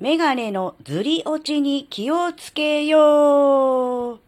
メガネのずり落ちに気をつけよう。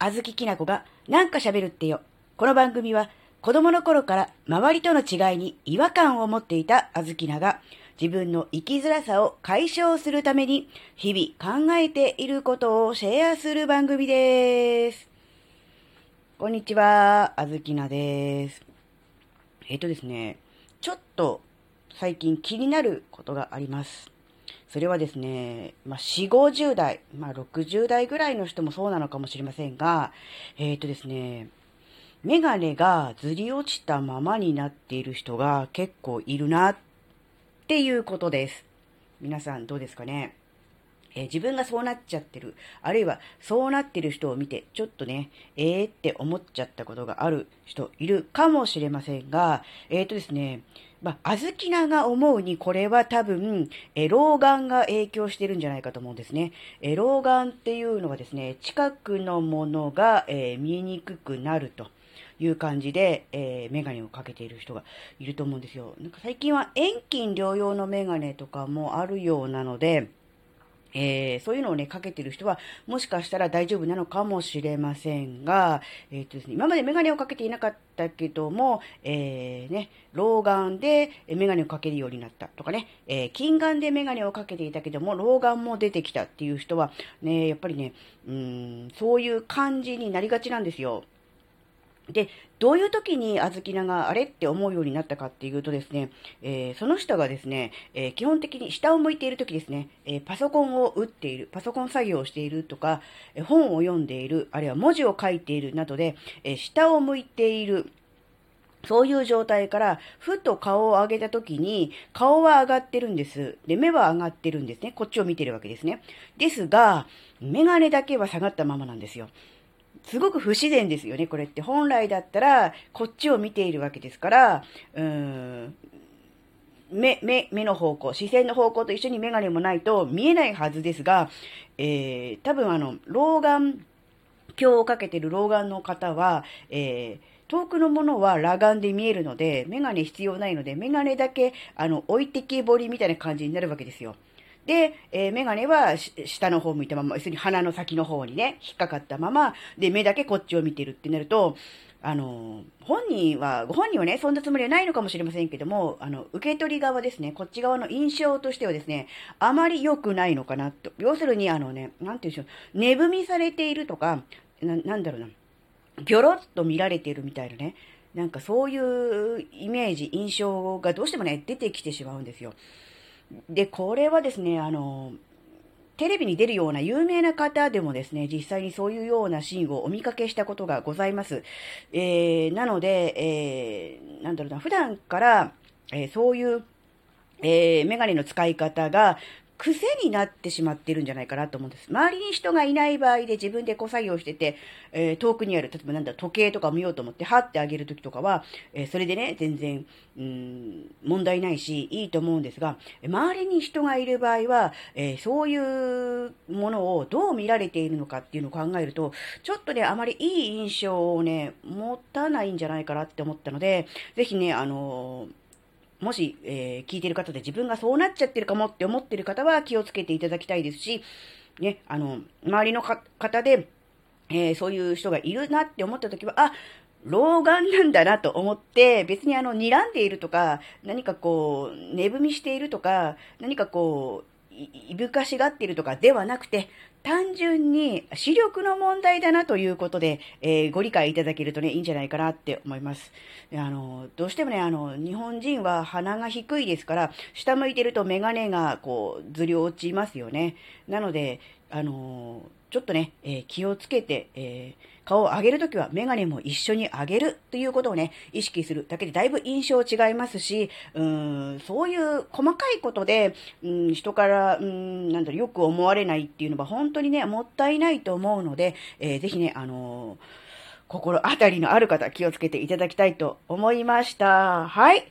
あずききなこがなんか喋るってよ。この番組は子供の頃から周りとの違いに違和感を持っていたあずきなが自分の生きづらさを解消するために日々考えていることをシェアする番組です。こんにちは、あずきなです。えっ、ー、とですね、ちょっと最近気になることがあります。それはですね、まあ、4、50代、まあ、60代ぐらいの人もそうなのかもしれませんが、えっ、ー、とですね、メガネがずり落ちたままになっている人が結構いるなっていうことです。皆さんどうですかね？えー、自分がそうなっちゃってる、あるいはそうなってる人を見て、ちょっとね、えーって思っちゃったことがある人いるかもしれませんが、えっ、ー、とですね、まあ、あずきなが思うに、これは多分、え老眼が影響してるんじゃないかと思うんですね。え老眼っていうのはですね、近くのものが、え見えにくくなると。いう感じで、えー、メガネをかけている人がいると思うんですよ。なんか最近は遠近療養のメガネとかもあるようなので、えー、そういうのをね、かけてる人は、もしかしたら大丈夫なのかもしれませんが、えっ、ー、とですね、今までメガネをかけていなかったけども、えー、ね、老眼でメガネをかけるようになったとかね、えー、近眼でメガネをかけていたけども、老眼も出てきたっていう人は、ね、やっぱりね、うん、そういう感じになりがちなんですよ。で、どういう時にあずきながあれって思うようになったかっていうとですね、えー、その人がですね、えー、基本的に下を向いている時ですね、えー、パソコンを打っている、パソコン作業をしているとか、え本を読んでいる、あるいは文字を書いているなどで、え下を向いている、そういう状態から、ふと顔を上げた時に、顔は上がってるんです。で、目は上がってるんですね。こっちを見てるわけですね。ですが、メガネだけは下がったままなんですよ。すごく不自然ですよね、これって。本来だったら、こっちを見ているわけですから、うーん、目、目、目の方向、視線の方向と一緒にメガネもないと見えないはずですが、えー、多分あの、老眼鏡をかけてる老眼の方は、えー遠くのものは裸眼で見えるので、メガネ必要ないので、メガネだけ、あの、置いてきぼりみたいな感じになるわけですよ。で、えー、メガネは下の方向いたまま、要するに鼻の先の方にね、引っかかったまま、で、目だけこっちを見てるってなると、あの、本人は、ご本人はね、そんなつもりはないのかもしれませんけども、あの、受け取り側ですね、こっち側の印象としてはですね、あまり良くないのかなと。要するに、あのね、なんて言うんでしょう、寝踏みされているとか、な、なんだろうな、ギョロッと見られているみたいなね、なんかそういうイメージ、印象がどうしてもね、出てきてしまうんですよ。で、これはですね、あの、テレビに出るような有名な方でもですね、実際にそういうようなシーンをお見かけしたことがございます。えー、なので、えー、なんだろうな、普段から、えー、そういう、えー、メガネの使い方が癖になってしまってるんじゃないかなと思うんです。周りに人がいない場合で自分でこう作業してて、えー、遠くにある、例えばなんだ時計とかを見ようと思って、はってあげるときとかは、えー、それでね、全然、うん、問題ないし、いいと思うんですが、周りに人がいる場合は、えー、そういうものをどう見られているのかっていうのを考えると、ちょっとね、あまりいい印象をね、持たないんじゃないかなって思ったので、ぜひね、あのーもし、えー、聞いてる方で自分がそうなっちゃってるかもって思ってる方は気をつけていただきたいですし、ね、あの、周りの方で、えー、そういう人がいるなって思った時は、あ、老眼なんだなと思って、別にあの、睨んでいるとか、何かこう、寝踏みしているとか、何かこう、いぶかしがっているとかではなくて、単純に視力の問題だなということで、えー、ご理解いただけるとね、いいんじゃないかなって思います。あの、どうしてもね、あの、日本人は鼻が低いですから、下向いてるとメガネがこう、ずり落ちますよね。なので、あのちょっとね、えー、気をつけて、えー、顔を上げるときはメガネも一緒に上げるということをね、意識するだけでだいぶ印象違いますし、うん、そういう細かいことで、うん、人から、うん、なんだろう、よく思われないっていうのは本当にね、もったいないと思うので、えー、ぜひね、あのー、心当たりのある方、気をつけていただきたいと思いました。はい。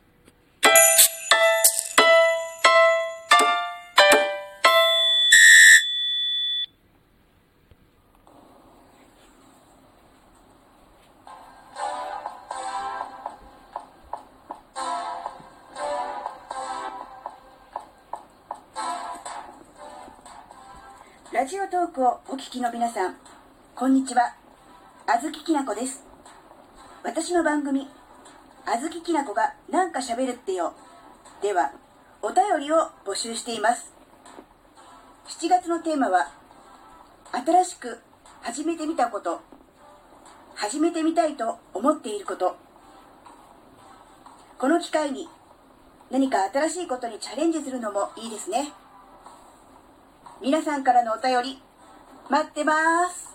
ラジオトークをお聞きの皆さん、こんにちは。あずききなこです。私の番組、あずききなこがなんか喋るってよ。では、お便りを募集しています。7月のテーマは、新しく始めてみたこと、始めてみたいと思っていること。この機会に何か新しいことにチャレンジするのもいいですね。皆さんからのお便り、待ってます。